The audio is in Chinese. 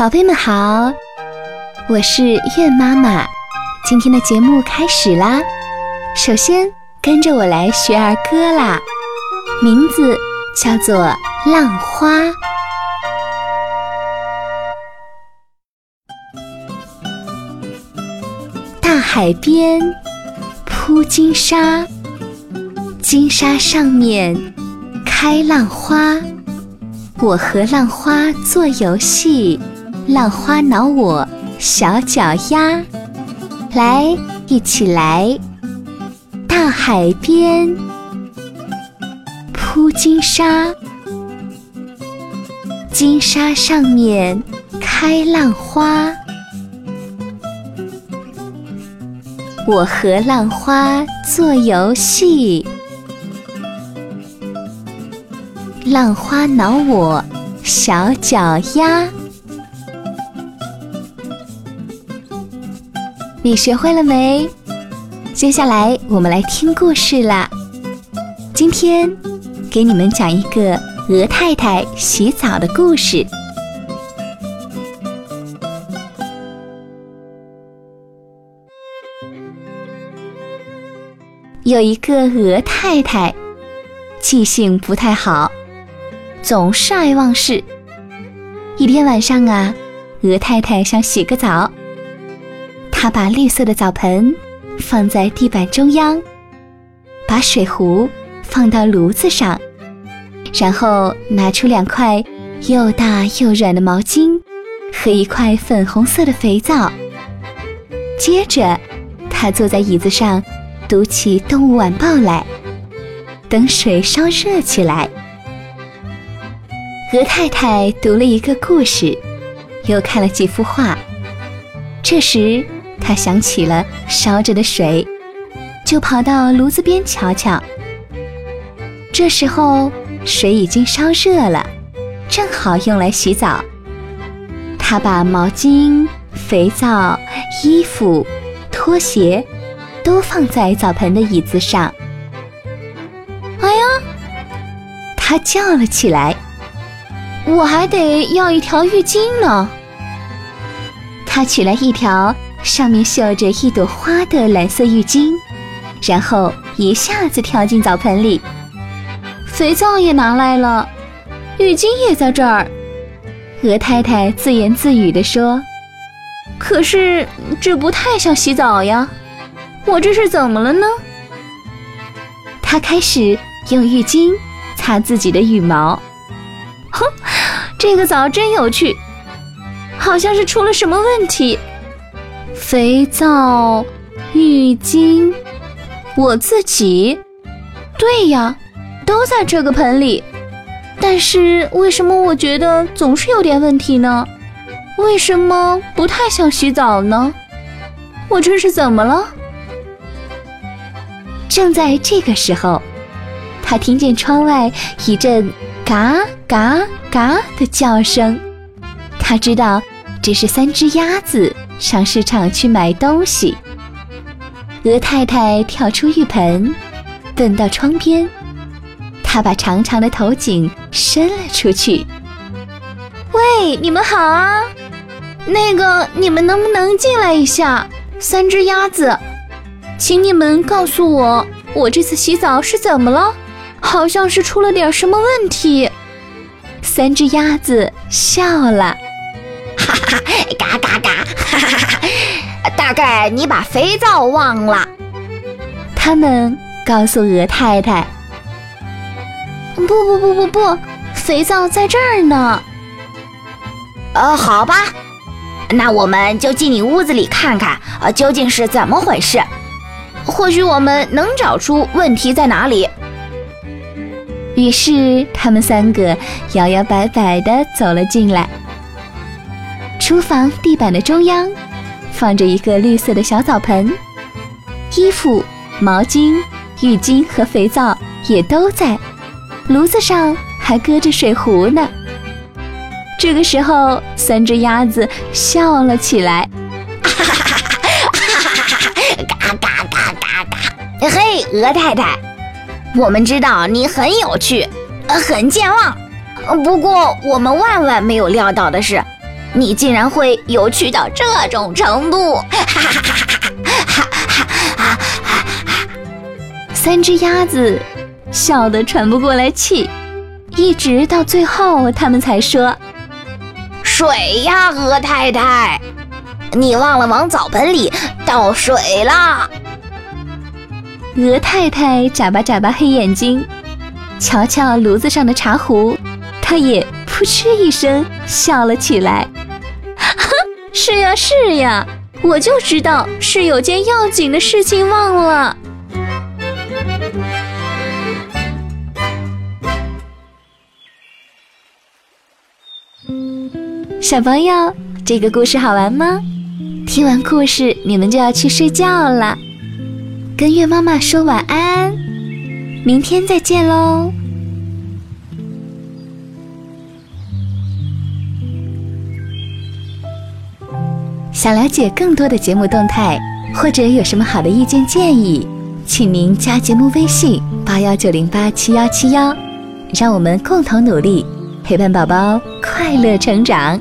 宝贝们好，我是月妈妈。今天的节目开始啦，首先跟着我来学儿歌啦，名字叫做《浪花》。大海边铺金沙，金沙上面开浪花，我和浪花做游戏。浪花挠我小脚丫，来，一起来！大海边铺金沙，金沙上面开浪花，我和浪花做游戏。浪花挠我小脚丫。你学会了没？接下来我们来听故事啦。今天给你们讲一个鹅太太洗澡的故事。有一个鹅太太，记性不太好，总是爱忘事。一天晚上啊，鹅太太想洗个澡。他把绿色的澡盆放在地板中央，把水壶放到炉子上，然后拿出两块又大又软的毛巾和一块粉红色的肥皂。接着，他坐在椅子上读起《动物晚报》来，等水烧热起来。鹅太太读了一个故事，又看了几幅画。这时，他想起了烧着的水，就跑到炉子边瞧瞧。这时候水已经烧热了，正好用来洗澡。他把毛巾、肥皂、衣服、拖鞋都放在澡盆的椅子上。哎呀！他叫了起来：“我还得要一条浴巾呢。”他取来一条。上面绣着一朵花的蓝色浴巾，然后一下子跳进澡盆里。肥皂也拿来了，浴巾也在这儿。鹅太太自言自语地说：“可是这不太像洗澡呀，我这是怎么了呢？”她开始用浴巾擦自己的羽毛。哼，这个澡真有趣，好像是出了什么问题。肥皂、浴巾，我自己，对呀，都在这个盆里。但是为什么我觉得总是有点问题呢？为什么不太想洗澡呢？我这是怎么了？正在这个时候，他听见窗外一阵嘎嘎嘎的叫声，他知道这是三只鸭子。上市场去买东西，鹅太太跳出浴盆，蹲到窗边，她把长长的头颈伸了出去。喂，你们好啊！那个，你们能不能进来一下？三只鸭子，请你们告诉我，我这次洗澡是怎么了？好像是出了点什么问题。三只鸭子笑了。哈，嘎嘎嘎！哈哈哈！大概你把肥皂忘了。他们告诉鹅太太：“不不不不不，肥皂在这儿呢。”呃，好吧，那我们就进你屋子里看看，呃，究竟是怎么回事？或许我们能找出问题在哪里。于是，他们三个摇摇摆摆地走了进来。厨房地板的中央，放着一个绿色的小澡盆，衣服、毛巾、浴巾和肥皂也都在。炉子上还搁着水壶呢。这个时候，三只鸭子笑了起来，哈哈哈哈哈！嘎嘎嘎嘎嘎！嘿，鹅太太，我们知道你很有趣，呃，很健忘。不过，我们万万没有料到的是。你竟然会有趣到这种程度！哈哈哈哈哈哈！三只鸭子笑得喘不过来气，一直到最后，他们才说：“水呀，鹅太太，你忘了往澡盆里倒水了。”鹅太太眨巴眨巴黑眼睛，瞧瞧炉子上的茶壶，她也扑哧一声笑了起来。是呀是呀，我就知道是有件要紧的事情忘了。小朋友，这个故事好玩吗？听完故事，你们就要去睡觉了。跟月妈妈说晚安，明天再见喽！想了解更多的节目动态，或者有什么好的意见建议，请您加节目微信八幺九零八七幺七幺，让我们共同努力，陪伴宝宝快乐成长。